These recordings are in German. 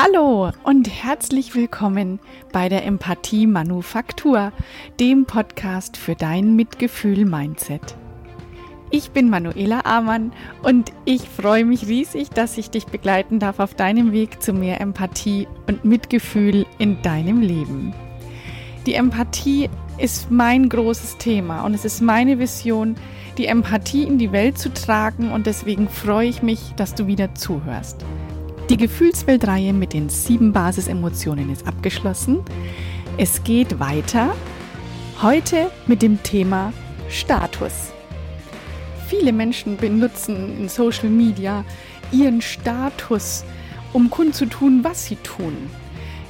Hallo und herzlich willkommen bei der Empathie Manufaktur, dem Podcast für dein Mitgefühl-Mindset. Ich bin Manuela Amann und ich freue mich riesig, dass ich dich begleiten darf auf deinem Weg zu mehr Empathie und Mitgefühl in deinem Leben. Die Empathie ist mein großes Thema und es ist meine Vision, die Empathie in die Welt zu tragen und deswegen freue ich mich, dass du wieder zuhörst. Die Gefühlsweltreihe mit den sieben Basisemotionen ist abgeschlossen. Es geht weiter. Heute mit dem Thema Status. Viele Menschen benutzen in Social Media ihren Status, um kundzutun, was sie tun.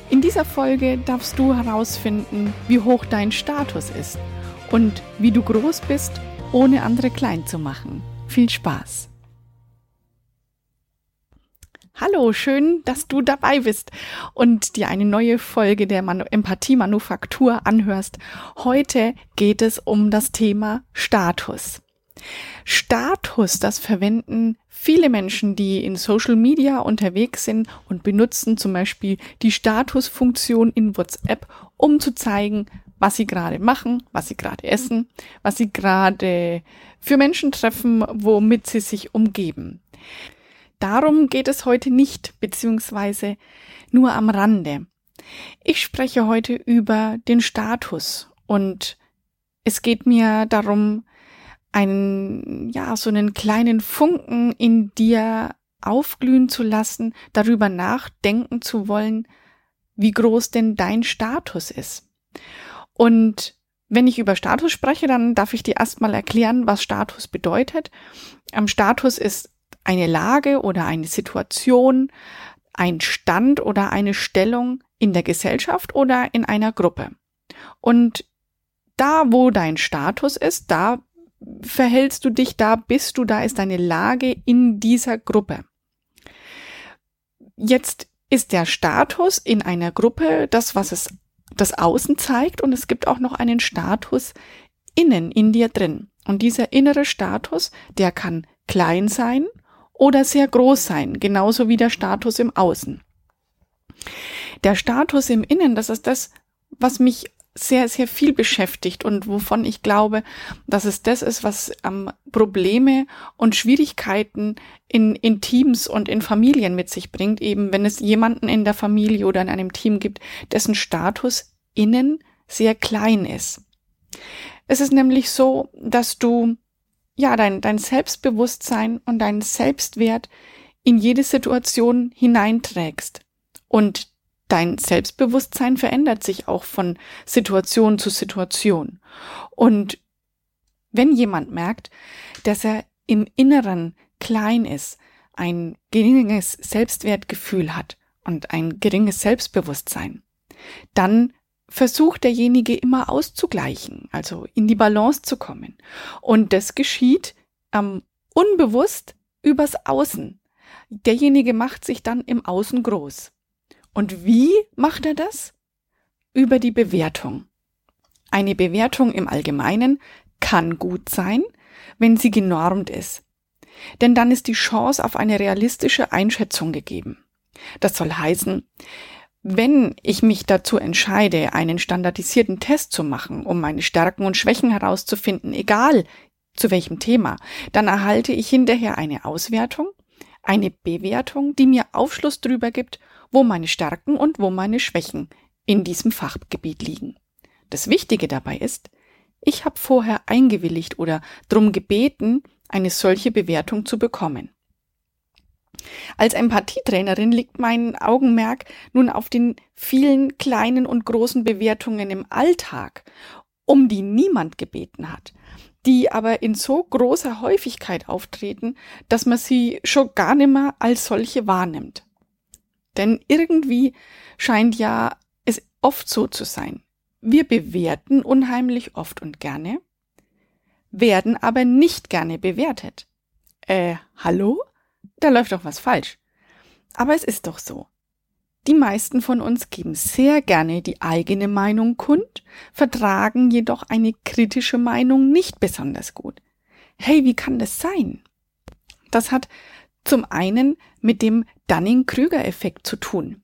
In dieser Folge darfst du herausfinden, wie hoch dein Status ist und wie du groß bist, ohne andere klein zu machen. Viel Spaß! Hallo, schön, dass du dabei bist und dir eine neue Folge der Manu Empathie Manufaktur anhörst. Heute geht es um das Thema Status. Status, das verwenden viele Menschen, die in Social Media unterwegs sind und benutzen zum Beispiel die Statusfunktion in WhatsApp, um zu zeigen, was sie gerade machen, was sie gerade essen, was sie gerade für Menschen treffen, womit sie sich umgeben. Darum geht es heute nicht, beziehungsweise nur am Rande. Ich spreche heute über den Status und es geht mir darum, einen, ja, so einen kleinen Funken in dir aufglühen zu lassen, darüber nachdenken zu wollen, wie groß denn dein Status ist. Und wenn ich über Status spreche, dann darf ich dir erstmal erklären, was Status bedeutet. Am Status ist eine Lage oder eine Situation, ein Stand oder eine Stellung in der Gesellschaft oder in einer Gruppe. Und da, wo dein Status ist, da verhältst du dich, da bist du, da ist deine Lage in dieser Gruppe. Jetzt ist der Status in einer Gruppe das, was es das Außen zeigt und es gibt auch noch einen Status innen in dir drin. Und dieser innere Status, der kann klein sein oder sehr groß sein, genauso wie der Status im Außen. Der Status im Innen, das ist das, was mich sehr, sehr viel beschäftigt und wovon ich glaube, dass es das ist, was ähm, Probleme und Schwierigkeiten in, in Teams und in Familien mit sich bringt, eben wenn es jemanden in der Familie oder in einem Team gibt, dessen Status innen sehr klein ist. Es ist nämlich so, dass du ja, dein, dein Selbstbewusstsein und deinen Selbstwert in jede Situation hineinträgst. Und dein Selbstbewusstsein verändert sich auch von Situation zu Situation. Und wenn jemand merkt, dass er im Inneren klein ist, ein geringes Selbstwertgefühl hat und ein geringes Selbstbewusstsein, dann versucht derjenige immer auszugleichen, also in die Balance zu kommen. Und das geschieht ähm, unbewusst übers Außen. Derjenige macht sich dann im Außen groß. Und wie macht er das? Über die Bewertung. Eine Bewertung im Allgemeinen kann gut sein, wenn sie genormt ist. Denn dann ist die Chance auf eine realistische Einschätzung gegeben. Das soll heißen, wenn ich mich dazu entscheide, einen standardisierten Test zu machen, um meine Stärken und Schwächen herauszufinden, egal zu welchem Thema, dann erhalte ich hinterher eine Auswertung, eine Bewertung, die mir Aufschluss darüber gibt, wo meine Stärken und wo meine Schwächen in diesem Fachgebiet liegen. Das Wichtige dabei ist, ich habe vorher eingewilligt oder drum gebeten, eine solche Bewertung zu bekommen. Als Empathietrainerin liegt mein Augenmerk nun auf den vielen kleinen und großen Bewertungen im Alltag, um die niemand gebeten hat, die aber in so großer Häufigkeit auftreten, dass man sie schon gar nimmer als solche wahrnimmt. Denn irgendwie scheint ja es oft so zu sein. Wir bewerten unheimlich oft und gerne, werden aber nicht gerne bewertet. Äh, hallo? Da läuft doch was falsch. Aber es ist doch so. Die meisten von uns geben sehr gerne die eigene Meinung kund, vertragen jedoch eine kritische Meinung nicht besonders gut. Hey, wie kann das sein? Das hat zum einen mit dem Dunning-Krüger-Effekt zu tun.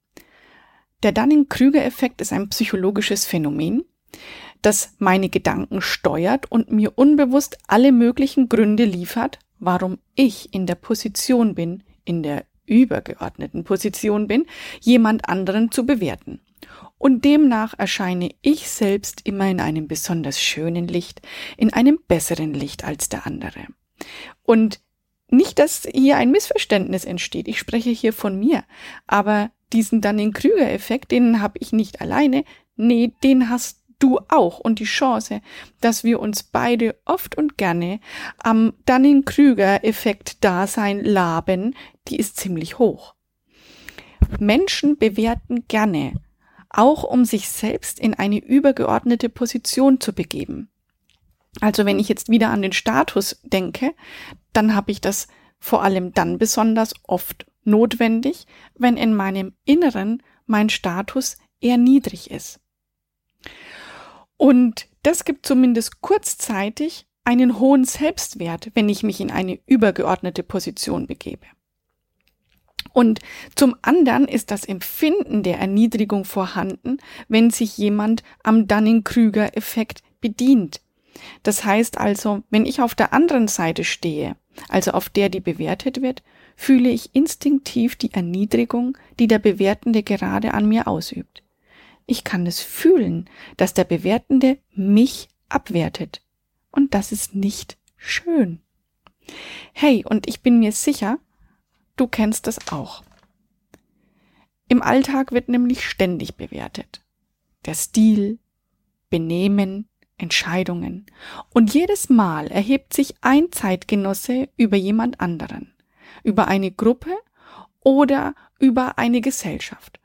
Der Dunning-Krüger-Effekt ist ein psychologisches Phänomen, das meine Gedanken steuert und mir unbewusst alle möglichen Gründe liefert, warum ich in der Position bin, in der übergeordneten Position bin, jemand anderen zu bewerten. Und demnach erscheine ich selbst immer in einem besonders schönen Licht, in einem besseren Licht als der andere. Und nicht, dass hier ein Missverständnis entsteht. Ich spreche hier von mir. Aber diesen Dunning-Krüger-Effekt, den habe ich nicht alleine. Nee, den hast du auch. Und die Chance, dass wir uns beide oft und gerne am Dunning-Krüger-Effekt-Dasein laben, die ist ziemlich hoch. Menschen bewerten gerne, auch um sich selbst in eine übergeordnete Position zu begeben. Also wenn ich jetzt wieder an den Status denke, dann habe ich das vor allem dann besonders oft notwendig, wenn in meinem Inneren mein Status eher niedrig ist. Und das gibt zumindest kurzzeitig einen hohen Selbstwert, wenn ich mich in eine übergeordnete Position begebe. Und zum anderen ist das Empfinden der Erniedrigung vorhanden, wenn sich jemand am Dunning-Krüger-Effekt bedient. Das heißt also, wenn ich auf der anderen Seite stehe, also auf der, die bewertet wird, fühle ich instinktiv die Erniedrigung, die der Bewertende gerade an mir ausübt. Ich kann es fühlen, dass der Bewertende mich abwertet. Und das ist nicht schön. Hey, und ich bin mir sicher, du kennst das auch. Im Alltag wird nämlich ständig bewertet. Der Stil, Benehmen, Entscheidungen. Und jedes Mal erhebt sich ein Zeitgenosse über jemand anderen, über eine Gruppe oder über eine Gesellschaft.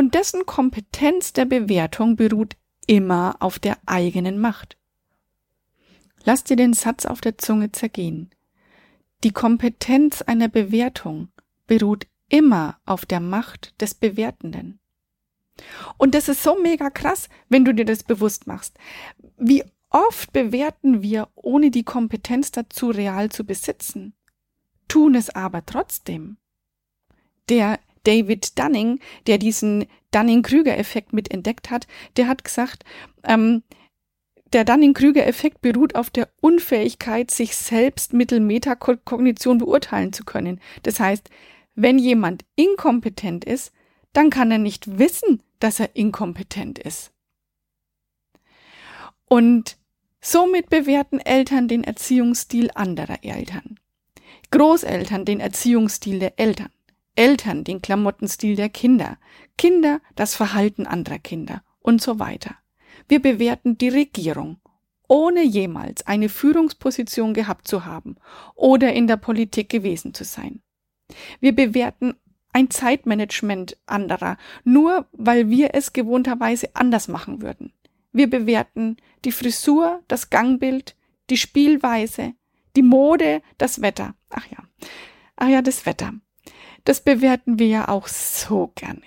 Und dessen Kompetenz der Bewertung beruht immer auf der eigenen Macht. Lass dir den Satz auf der Zunge zergehen. Die Kompetenz einer Bewertung beruht immer auf der Macht des Bewertenden. Und das ist so mega krass, wenn du dir das bewusst machst. Wie oft bewerten wir, ohne die Kompetenz dazu real zu besitzen, tun es aber trotzdem. Der David Dunning, der diesen Dunning-Krüger-Effekt mit entdeckt hat, der hat gesagt, ähm, der Dunning-Krüger-Effekt beruht auf der Unfähigkeit, sich selbst mittel Metakognition beurteilen zu können. Das heißt, wenn jemand inkompetent ist, dann kann er nicht wissen, dass er inkompetent ist. Und somit bewerten Eltern den Erziehungsstil anderer Eltern. Großeltern den Erziehungsstil der Eltern. Eltern den Klamottenstil der Kinder. Kinder das Verhalten anderer Kinder und so weiter. Wir bewerten die Regierung, ohne jemals eine Führungsposition gehabt zu haben oder in der Politik gewesen zu sein. Wir bewerten ein Zeitmanagement anderer, nur weil wir es gewohnterweise anders machen würden. Wir bewerten die Frisur, das Gangbild, die Spielweise, die Mode, das Wetter. Ach ja, ach ja, das Wetter. Das bewerten wir ja auch so gerne.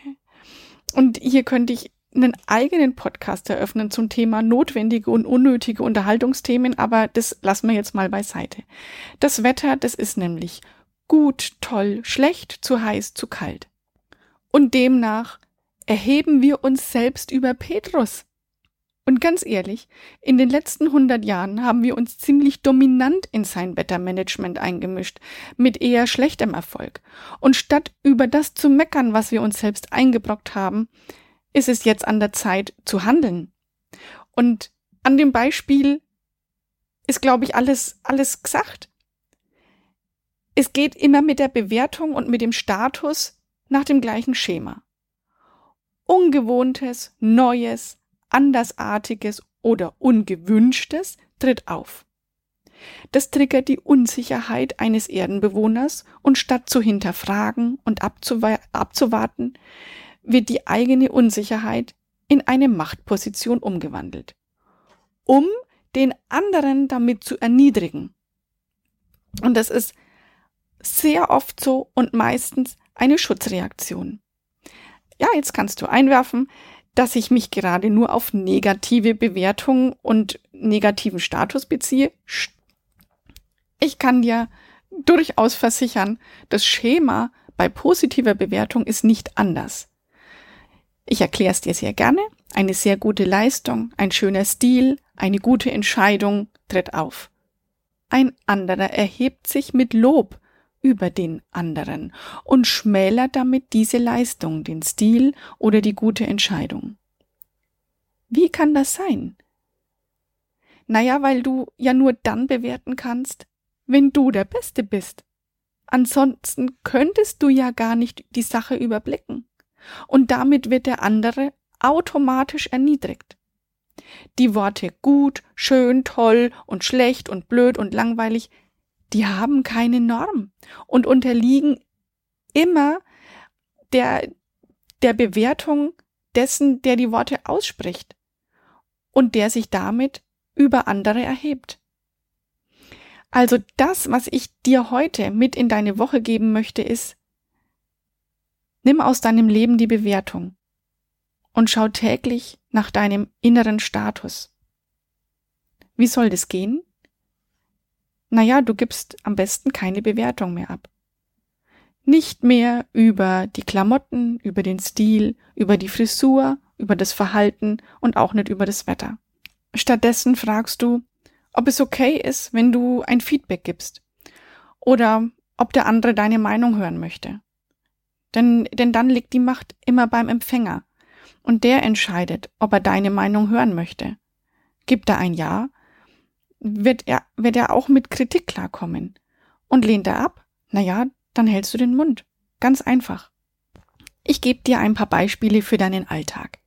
Und hier könnte ich einen eigenen Podcast eröffnen zum Thema notwendige und unnötige Unterhaltungsthemen, aber das lassen wir jetzt mal beiseite. Das Wetter, das ist nämlich gut, toll, schlecht, zu heiß, zu kalt. Und demnach erheben wir uns selbst über Petrus. Und ganz ehrlich, in den letzten hundert Jahren haben wir uns ziemlich dominant in sein Wettermanagement eingemischt, mit eher schlechtem Erfolg. Und statt über das zu meckern, was wir uns selbst eingebrockt haben, ist es jetzt an der Zeit zu handeln. Und an dem Beispiel ist, glaube ich, alles, alles gesagt es geht immer mit der Bewertung und mit dem Status nach dem gleichen Schema. Ungewohntes, Neues, Andersartiges oder Ungewünschtes tritt auf. Das triggert die Unsicherheit eines Erdenbewohners und statt zu hinterfragen und abzuwarten, wird die eigene Unsicherheit in eine Machtposition umgewandelt, um den anderen damit zu erniedrigen. Und das ist sehr oft so und meistens eine Schutzreaktion. Ja, jetzt kannst du einwerfen, dass ich mich gerade nur auf negative Bewertungen und negativen Status beziehe. Ich kann dir durchaus versichern, das Schema bei positiver Bewertung ist nicht anders. Ich erkläre es dir sehr gerne. Eine sehr gute Leistung, ein schöner Stil, eine gute Entscheidung tritt auf. Ein anderer erhebt sich mit Lob über den anderen und schmälert damit diese Leistung, den Stil oder die gute Entscheidung. Wie kann das sein? Naja, weil du ja nur dann bewerten kannst, wenn du der Beste bist. Ansonsten könntest du ja gar nicht die Sache überblicken. Und damit wird der andere automatisch erniedrigt. Die Worte gut, schön, toll und schlecht und blöd und langweilig, die haben keine Norm und unterliegen immer der, der Bewertung dessen, der die Worte ausspricht und der sich damit über andere erhebt. Also das, was ich dir heute mit in deine Woche geben möchte, ist, nimm aus deinem Leben die Bewertung und schau täglich nach deinem inneren Status. Wie soll das gehen? Naja, du gibst am besten keine Bewertung mehr ab. Nicht mehr über die Klamotten, über den Stil, über die Frisur, über das Verhalten und auch nicht über das Wetter. Stattdessen fragst du, ob es okay ist, wenn du ein Feedback gibst oder ob der andere deine Meinung hören möchte. Denn, denn dann liegt die Macht immer beim Empfänger und der entscheidet, ob er deine Meinung hören möchte. Gibt er ein Ja, wird er, wird er auch mit Kritik klarkommen. Und lehnt er ab, na ja, dann hältst du den Mund. Ganz einfach. Ich gebe dir ein paar Beispiele für deinen Alltag.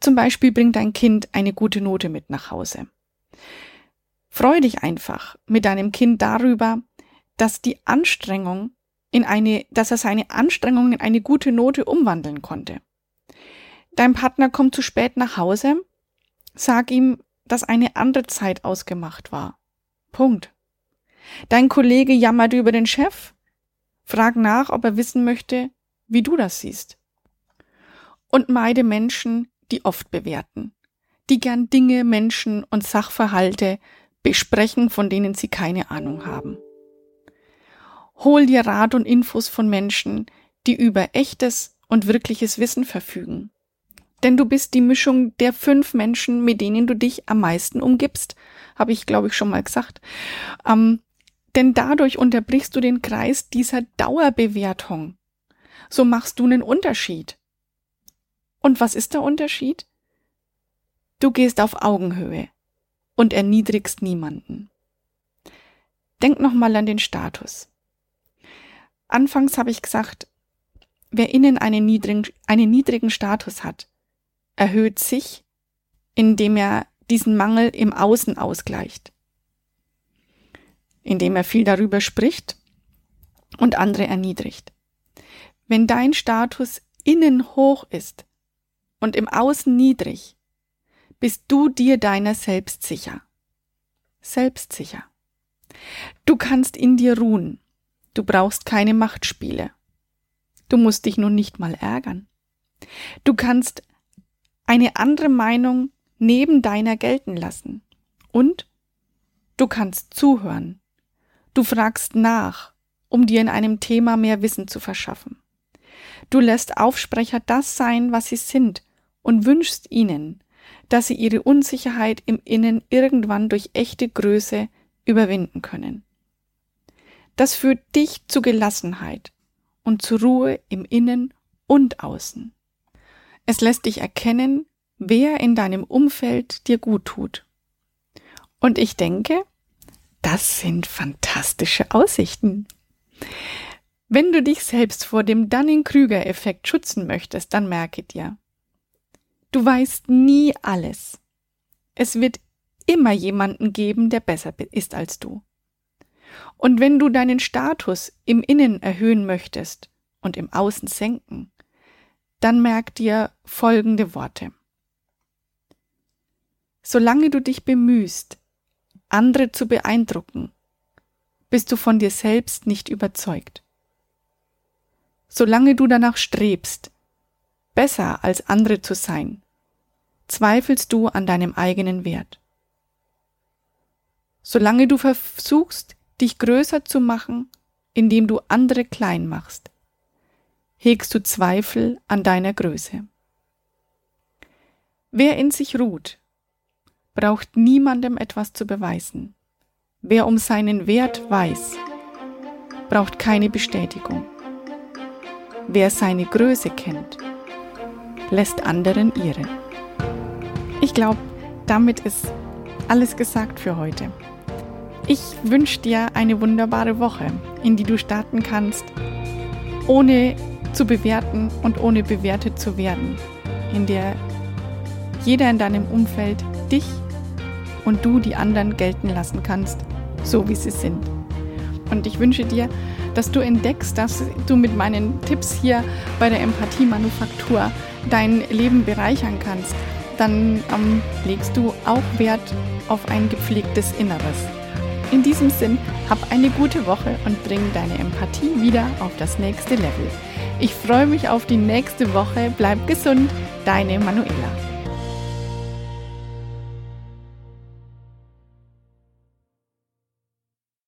Zum Beispiel bringt dein Kind eine gute Note mit nach Hause. Freu dich einfach mit deinem Kind darüber, dass die Anstrengung in eine, dass er seine Anstrengung in eine gute Note umwandeln konnte. Dein Partner kommt zu spät nach Hause, sag ihm, dass eine andere Zeit ausgemacht war. Punkt. Dein Kollege jammert über den Chef, frag nach, ob er wissen möchte, wie du das siehst. Und meide Menschen, die oft bewerten, die gern Dinge, Menschen und Sachverhalte besprechen, von denen sie keine Ahnung haben. Hol dir Rat und Infos von Menschen, die über echtes und wirkliches Wissen verfügen. Denn du bist die Mischung der fünf Menschen, mit denen du dich am meisten umgibst, habe ich, glaube ich, schon mal gesagt. Ähm, denn dadurch unterbrichst du den Kreis dieser Dauerbewertung. So machst du einen Unterschied. Und was ist der Unterschied? Du gehst auf Augenhöhe und erniedrigst niemanden. Denk nochmal an den Status. Anfangs habe ich gesagt, wer innen einen niedrigen, einen niedrigen Status hat, erhöht sich, indem er diesen Mangel im Außen ausgleicht, indem er viel darüber spricht und andere erniedrigt. Wenn dein Status innen hoch ist, und im Außen niedrig, bist du dir deiner selbst sicher. Selbstsicher. Du kannst in dir ruhen. Du brauchst keine Machtspiele. Du musst dich nun nicht mal ärgern. Du kannst eine andere Meinung neben deiner gelten lassen. Und du kannst zuhören. Du fragst nach, um dir in einem Thema mehr Wissen zu verschaffen. Du lässt Aufsprecher das sein, was sie sind, und wünschst ihnen, dass sie ihre Unsicherheit im Innen irgendwann durch echte Größe überwinden können. Das führt dich zu Gelassenheit und zur Ruhe im Innen und Außen. Es lässt dich erkennen, wer in deinem Umfeld dir gut tut. Und ich denke, das sind fantastische Aussichten. Wenn du dich selbst vor dem Dunning-Krüger-Effekt schützen möchtest, dann merke dir, Du weißt nie alles. Es wird immer jemanden geben, der besser ist als du. Und wenn du deinen Status im Innen erhöhen möchtest und im Außen senken, dann merk dir folgende Worte. Solange du dich bemühst, andere zu beeindrucken, bist du von dir selbst nicht überzeugt. Solange du danach strebst, besser als andere zu sein, zweifelst du an deinem eigenen Wert. Solange du versuchst, dich größer zu machen, indem du andere klein machst, hegst du Zweifel an deiner Größe. Wer in sich ruht, braucht niemandem etwas zu beweisen. Wer um seinen Wert weiß, braucht keine Bestätigung. Wer seine Größe kennt, lässt anderen ihre. Ich glaube, damit ist alles gesagt für heute. Ich wünsche dir eine wunderbare Woche, in die du starten kannst, ohne zu bewerten und ohne bewertet zu werden, in der jeder in deinem Umfeld dich und du die anderen gelten lassen kannst, so wie sie sind. Und ich wünsche dir, dass du entdeckst, dass du mit meinen Tipps hier bei der Empathie-Manufaktur dein Leben bereichern kannst. Dann ähm, legst du auch Wert auf ein gepflegtes Inneres. In diesem Sinn, hab eine gute Woche und bring deine Empathie wieder auf das nächste Level. Ich freue mich auf die nächste Woche. Bleib gesund, deine Manuela.